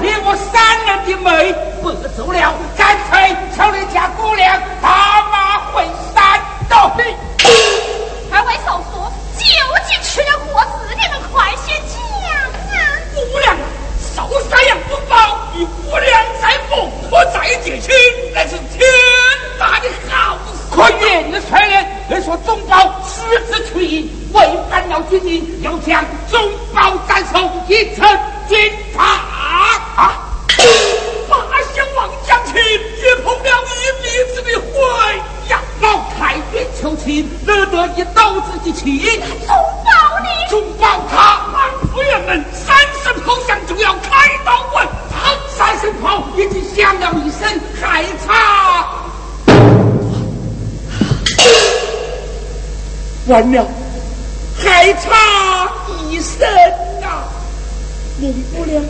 你我三人的美白走了，干脆挑你家姑娘。娘，还差一生呐！我的姑娘，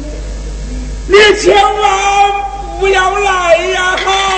你千万不要来呀！哈。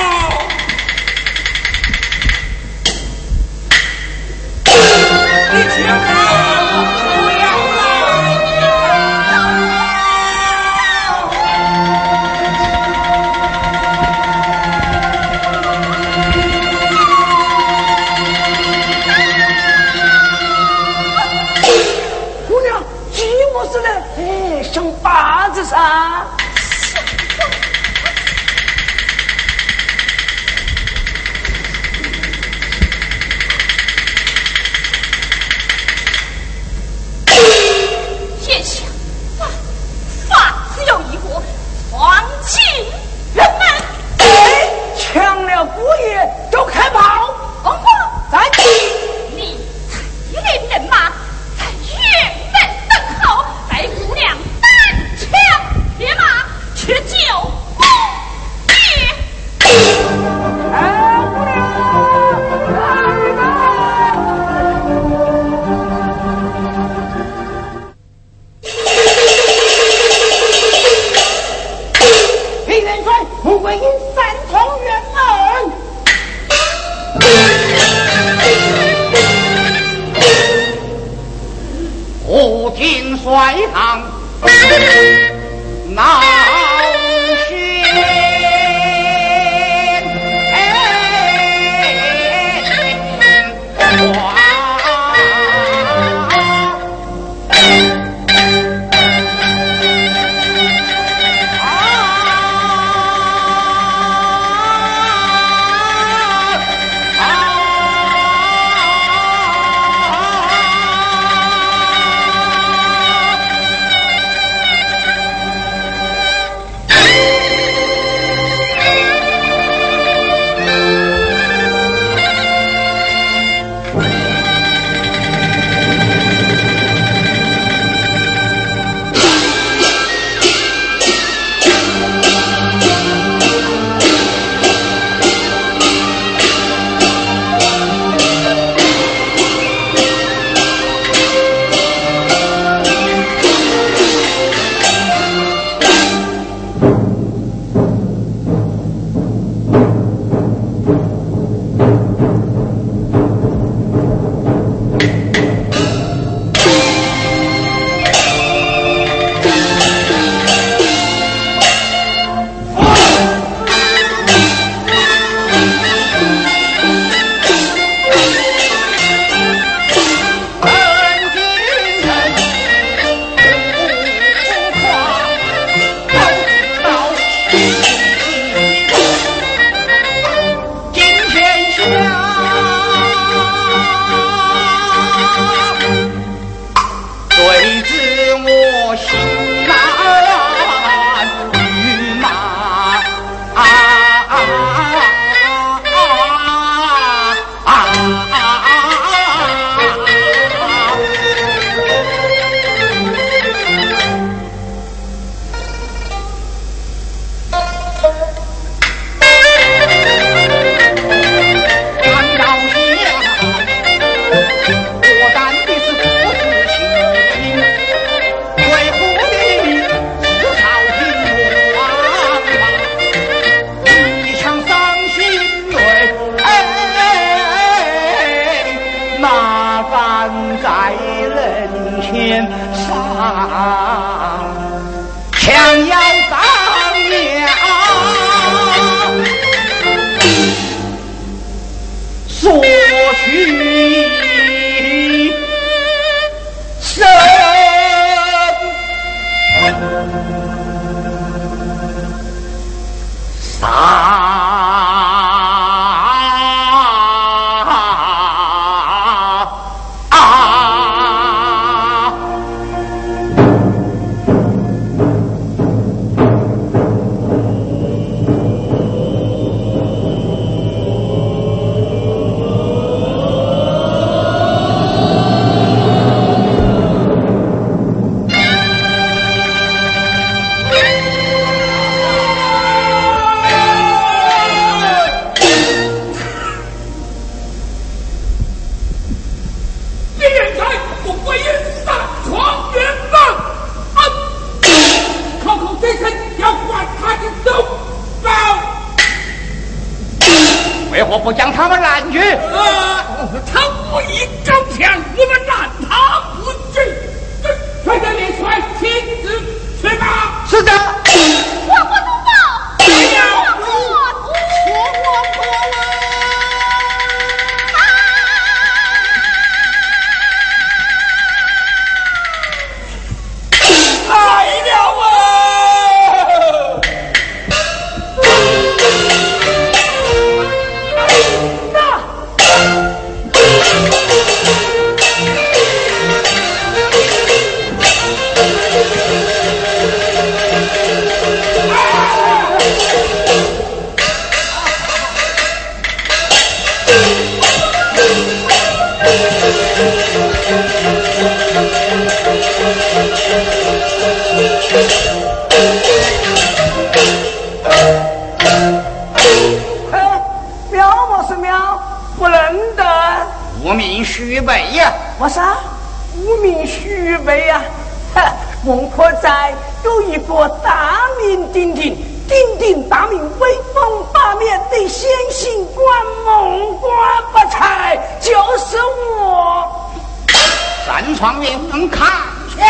三床云能看枪。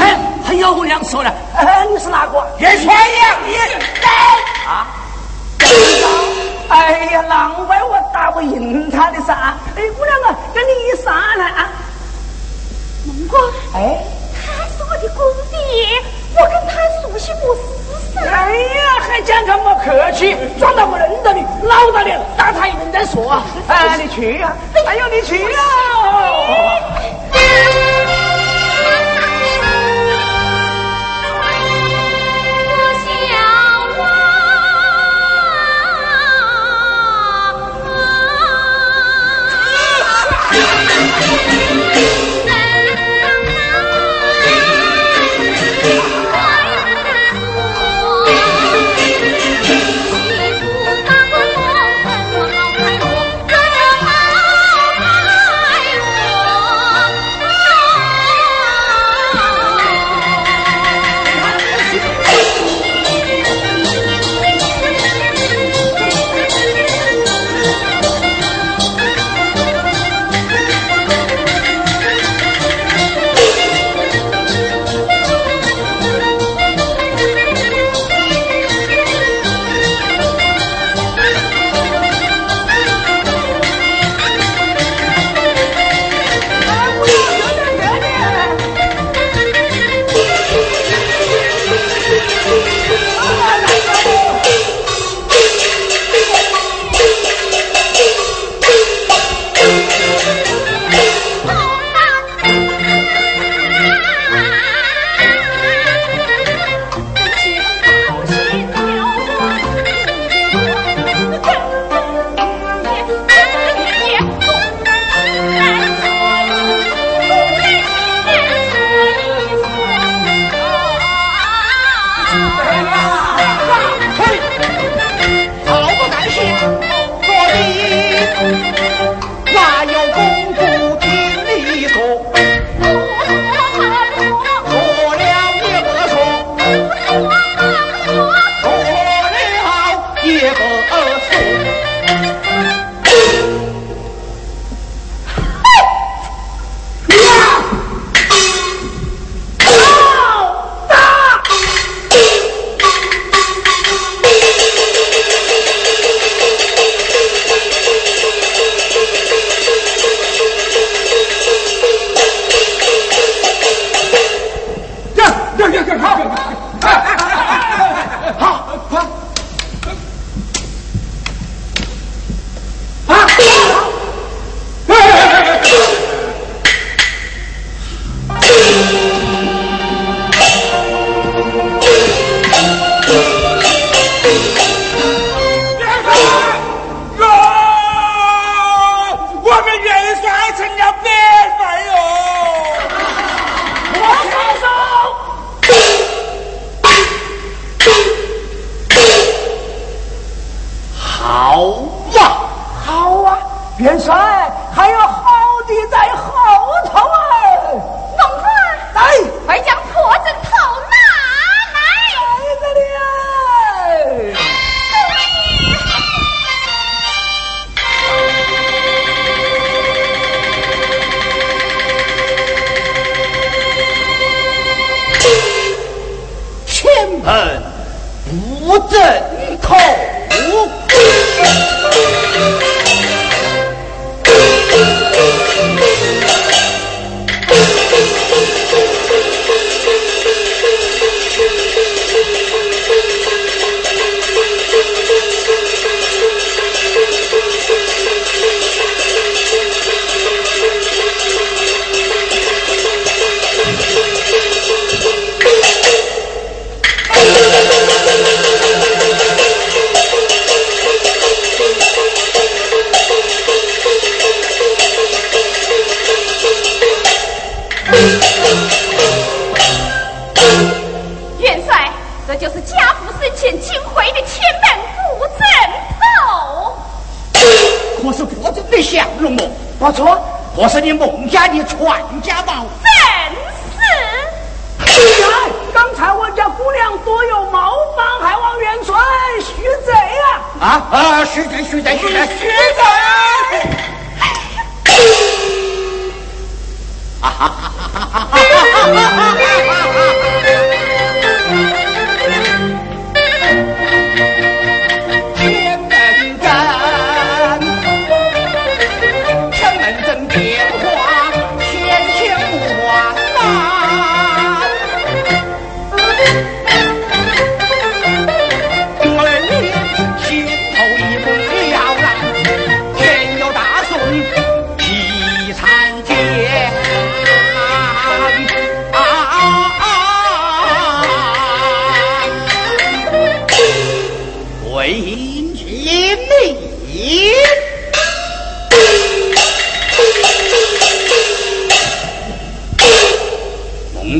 哎，还有娘说了，哎，你是哪个？叶千阳，你来啊！哎呀，难怪我打不赢他的噻！哎，姑娘啊，跟你一上来啊。龙哥，哎，他是我的公爹，我跟他熟悉不？哎呀还讲这么客气撞到我认得你老大脸打他一顿再说啊。哎呀你去呀。哎呀你去呀。我们元帅成了哟。我好啊好啊元帅还有亲朋不争错，我是你孟家的传家宝。正是。哎，刚才我家姑娘多有冒犯，还望元帅恕罪啊！啊啊，许罪恕罪恕罪恕罪！哈哈哈哈哈哈！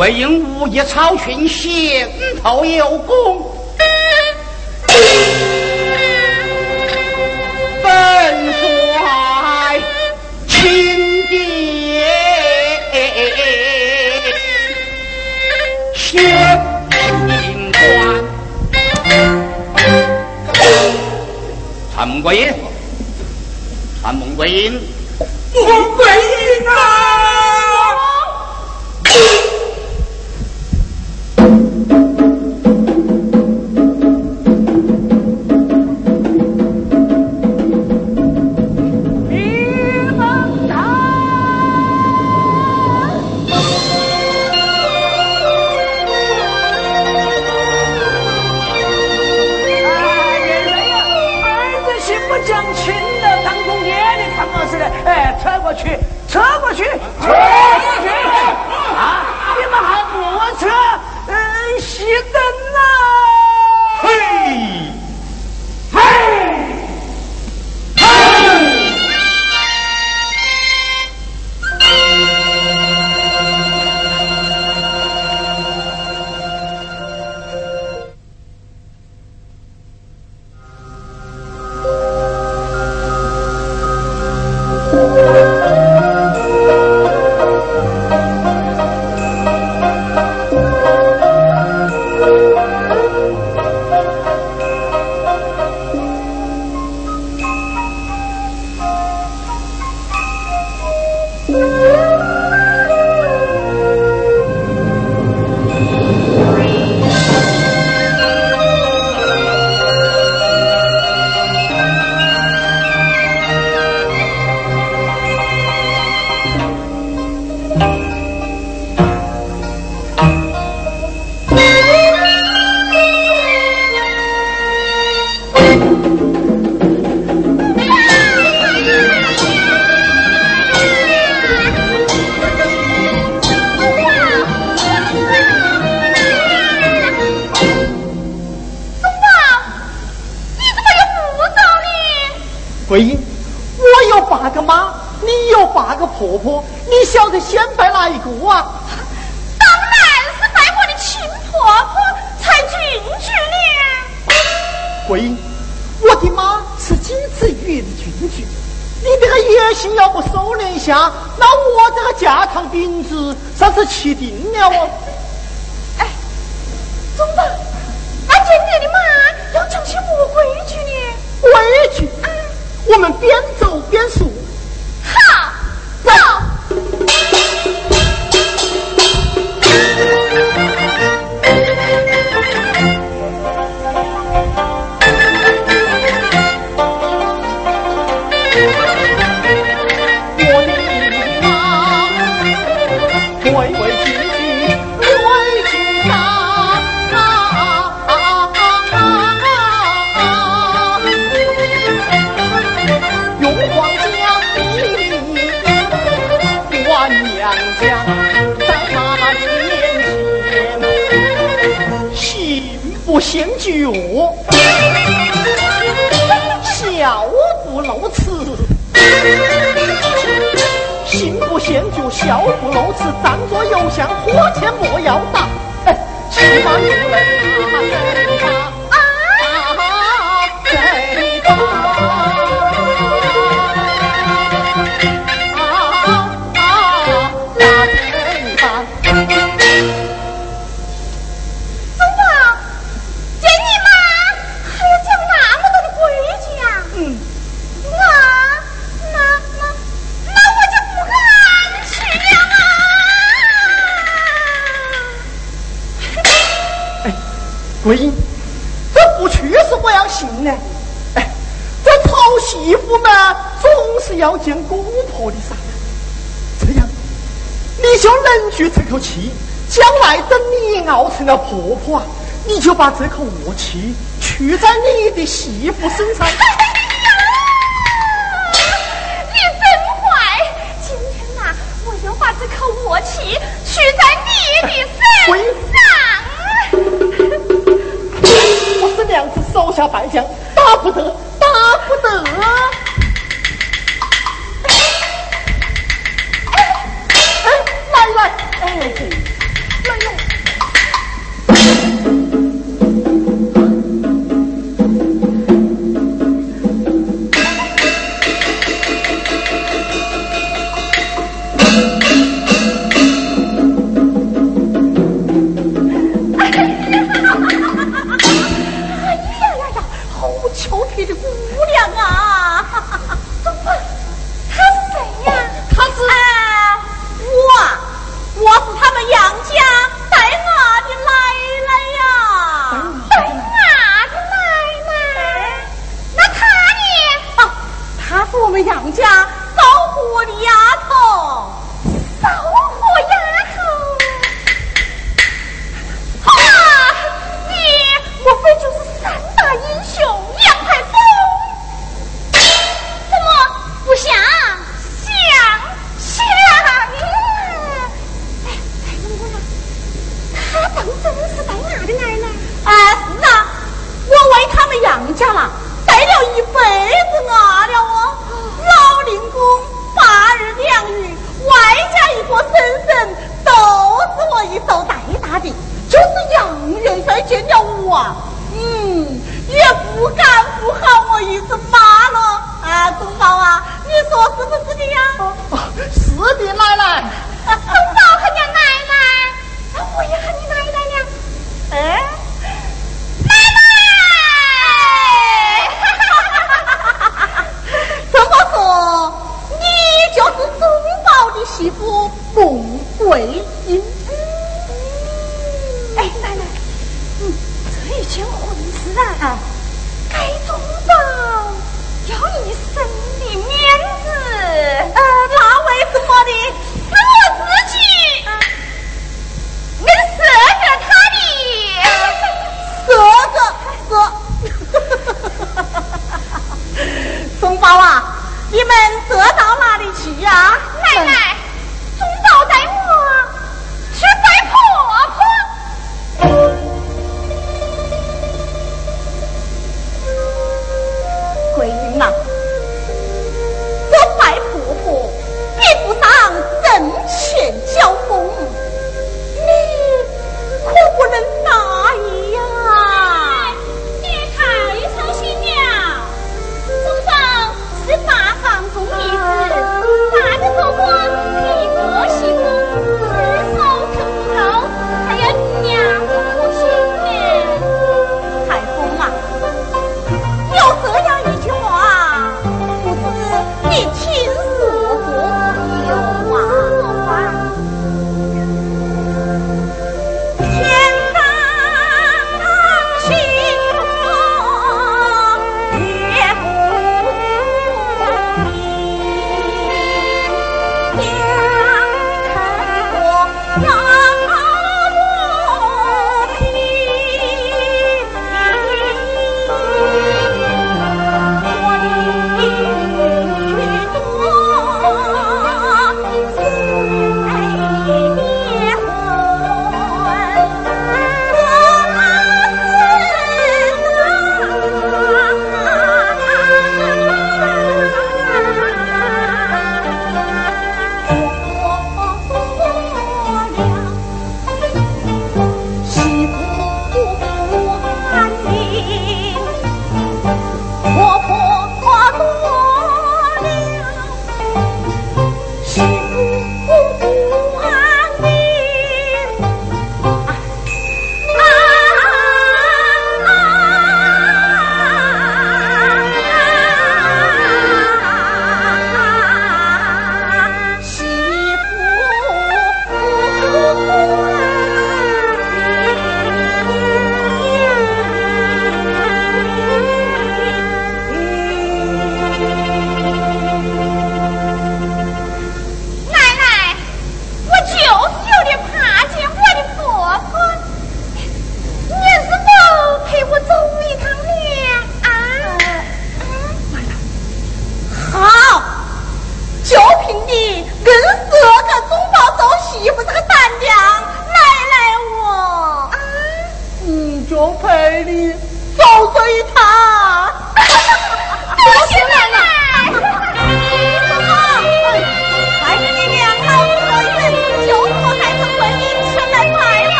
魏婴武艺超群，先头有功，本帅钦点先进官。参谋官爷，参谋官爷，孟桂英啊！婆，你晓得先拜哪一个啊？当然是拜我的亲婆婆才俊俊呢。贵英，我的妈是金枝玉叶的俊俊，你这个野心要不收敛一下，那我这个家堂名字算是气定了哦。哎，总长，俺见你的妈要讲些不规矩呢？规矩，我们边走边说。腰，不露齿，站着油香，火钱莫要打。哎，起码你不要见公婆的噻。这样，你就忍住这口气，将来等你熬成了婆婆啊，你就把这口恶气去在你的媳妇身上。你真坏！今天呐，我要把这口恶气去在你的身上。娘子手下败将，打不得，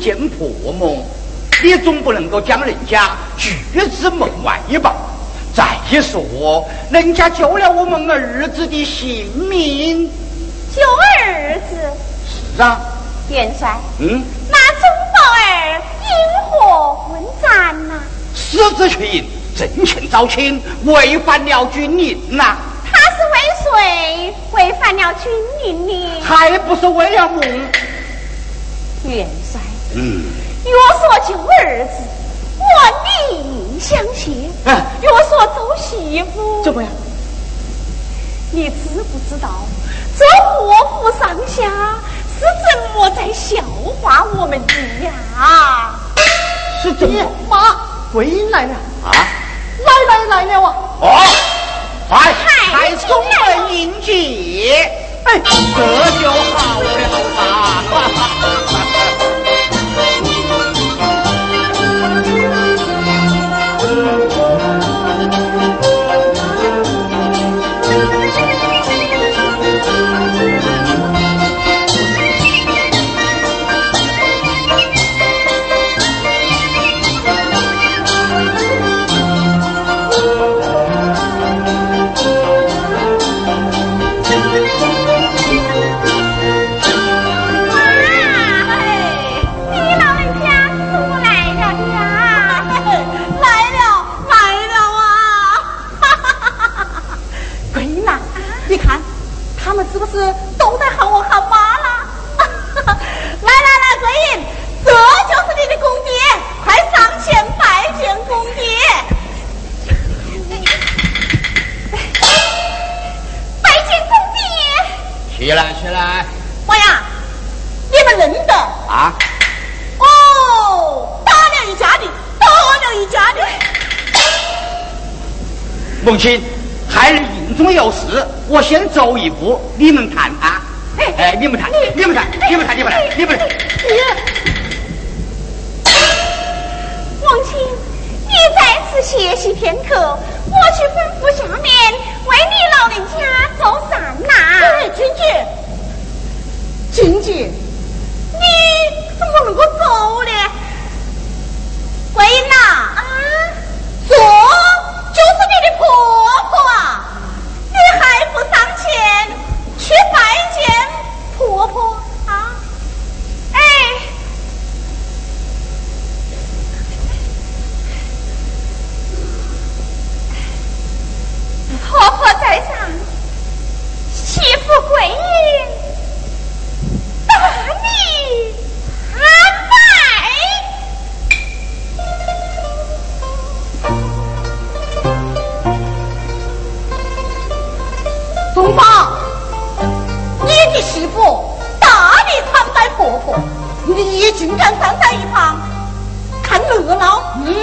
见破梦，你总不能够将人家拒之门外吧？再说，人家救了我们儿子的性命。救儿子，是啊，元帅，嗯，那钟宝儿因何混战呐？私自去阵前招亲，违反了军令呐、他是为谁违反了军令呢？还不是为了梦？元帅，嗯，若说救儿子，我理应相信；哎若说走媳妇，怎么样？你知不知道，这祸福上下是怎么在笑话我们的呀？是怎么妈，桂英来了，啊？来来来了啊！哦，快太快中门迎接，哎，这就好了嘛。啊，母亲，孩儿营中有事，我先走一步，你们谈啊。哎，你们谈，你们谈，你们谈，你们谈，你们谈。王亲，你在此歇息片刻，我去吩咐下面为你老人家做善呐。哎，君姐，君姐，你怎么能够走呢？桂英呐，啊，这就是你的婆婆！你还不上前去拜见婆婆啊？哎，婆婆在上，媳妇跪东宝，你的媳妇大力款待婆婆，你竟敢站在一旁看热闹？嗯。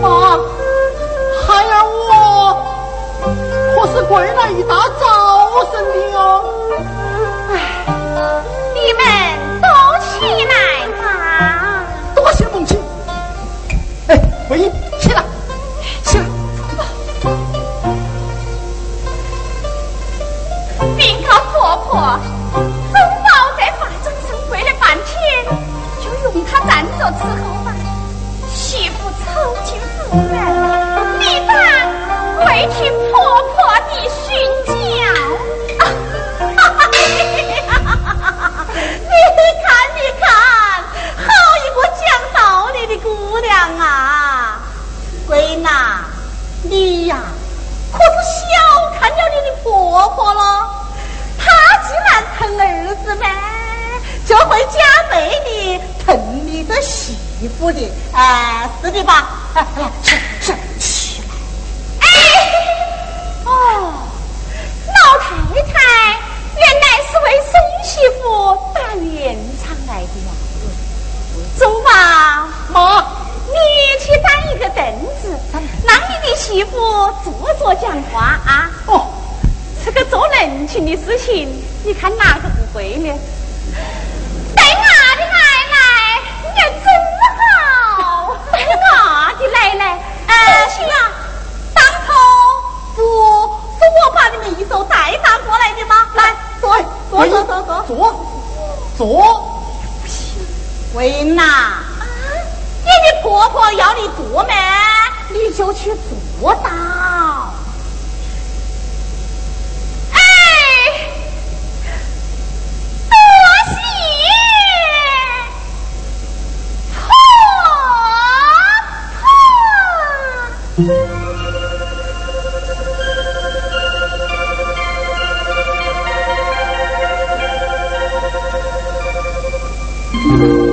妈，孩儿我可是归来一大早生的哦。喂，起来，起来，走吧，禀告婆婆，忠宝在法中上跪了半天，就用他站着伺候吧。媳妇操心无奈，你爸会听婆婆的训教。啊哈哈哈！你看，你看，好一个讲道理的姑娘啊！哎呐，你呀，可是小看了你的婆婆了。她既然疼儿子们，就会加倍的疼你的媳妇的。哎，是的吧？来哈，振站起来！哎，哦，老太太原来是为孙媳妇打圆场来的呀。走吧，妈，你去打。一个凳子，让你的媳妇坐坐讲话啊。哦，这个做人情的事情，你看哪个不会呢？带娃的奶奶，你真好！带娃的奶奶，呃，行啊，当初不是我把你们一手带大过来的吗？来，坐，坐，坐，坐，坐，坐，坐。桂英呐，你的婆婆要你做嘛，你就去做到。哎，多谢婆婆。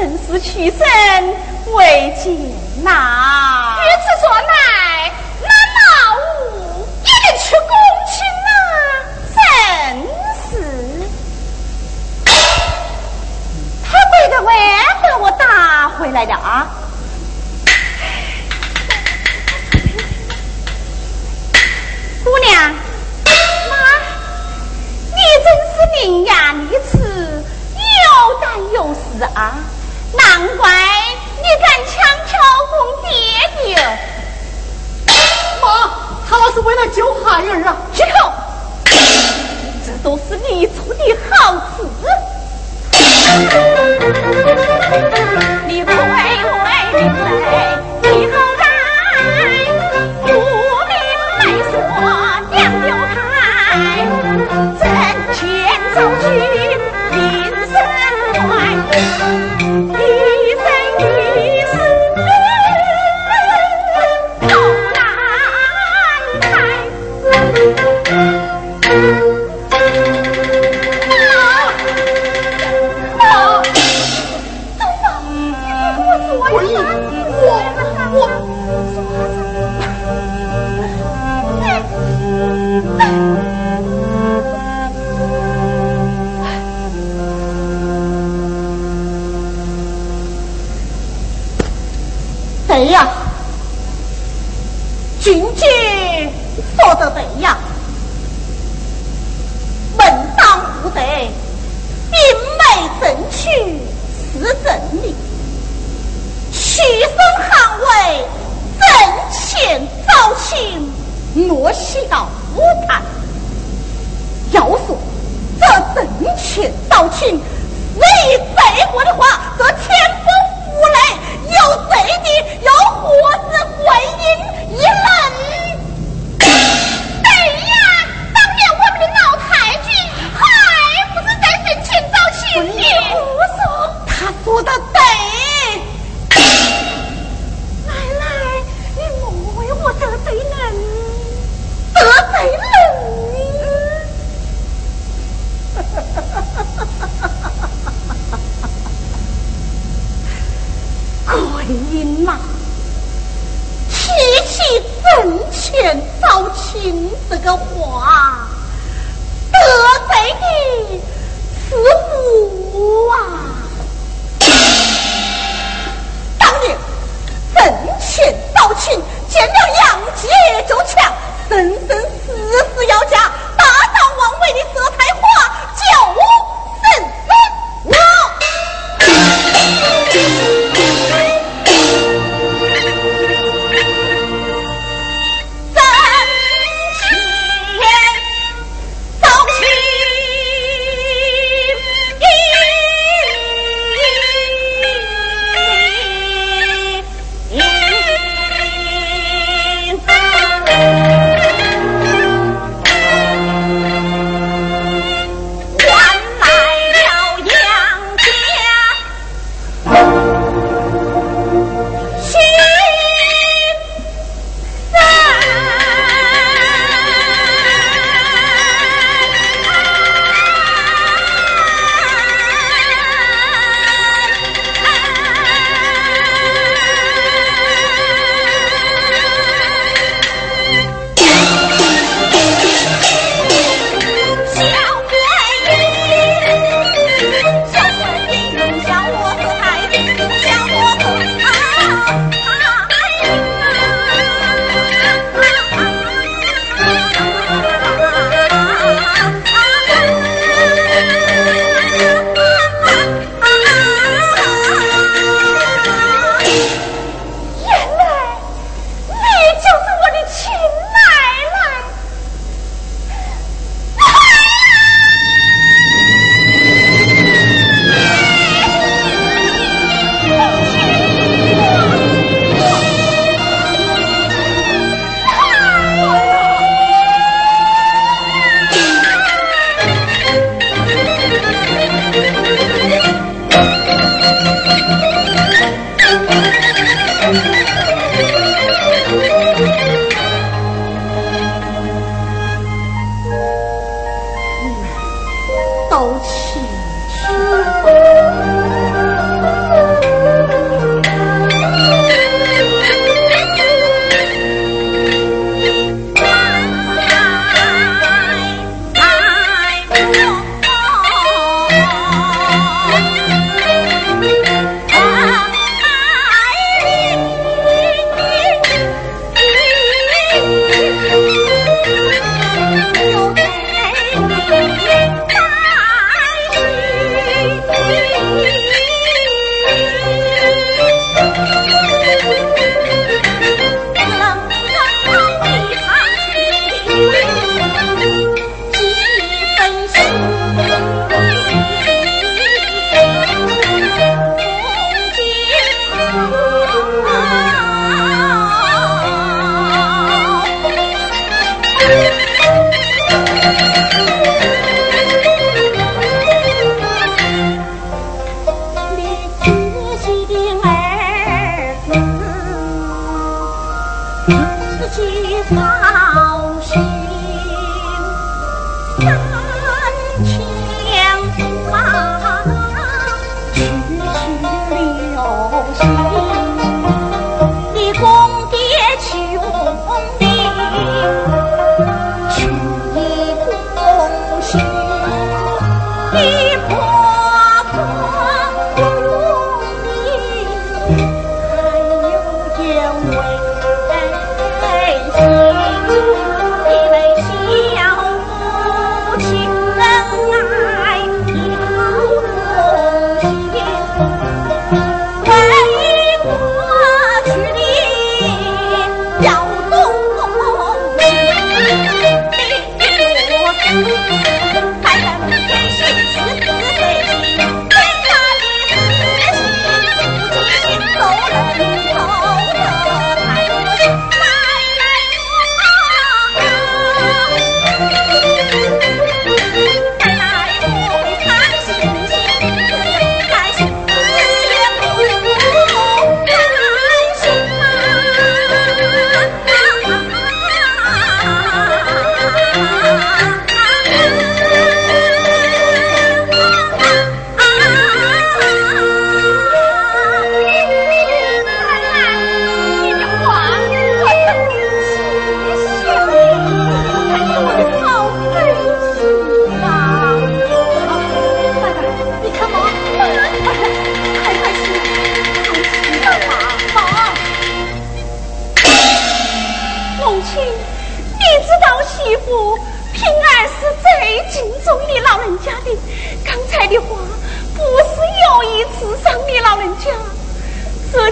正是屈身未见呐。据此说来，那老五也能出宫去呐？真是，他背的弯把我打回来了啊！姑娘，妈，你真是伶牙俐齿，有胆有识啊！难怪你敢强求公爹爹。妈，他那是为了救孩儿啊！起口，这都是你出的好词。你不为为你为，你好歹。挣钱造句，名声坏，对呀，君姐说的对呀，门当户对，明媒正娶是真理，屈身捍卫，挣钱招亲莫笑无谈。要说这挣钱招亲是一废话的话，这天不服雷。有罪的，有活子婚姻一愣。对呀，当年我们的老太君还不是在坟前找亲戚？胡说，他说的对。奶奶，你莫为我得罪人，得罪人。桂英呐，提起挣钱招亲这个话，得罪的是我啊！当年挣钱招亲，见了杨姐就抢，生生世世要嫁大张王位的佘太华，就生生我。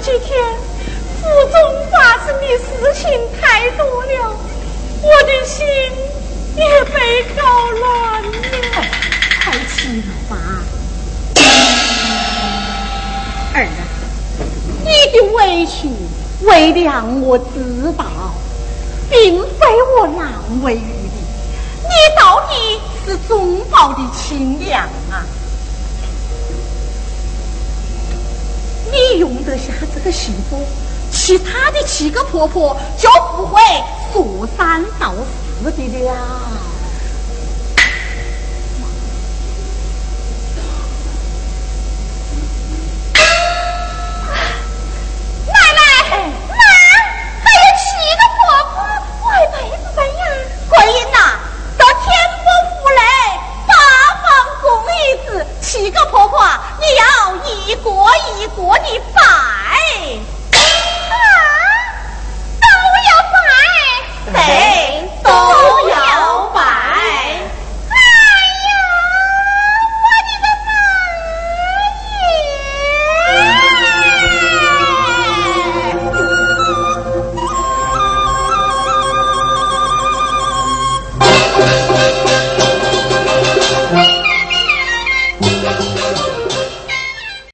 几天，府中发生的事情太多了，我的心也被搞乱了。快、快请吧，儿啊，你的委屈为娘我知道，并非我难为于你，你到底是忠报的亲娘啊。你用得下这个媳妇其他的七个婆婆就不会说三道四的了。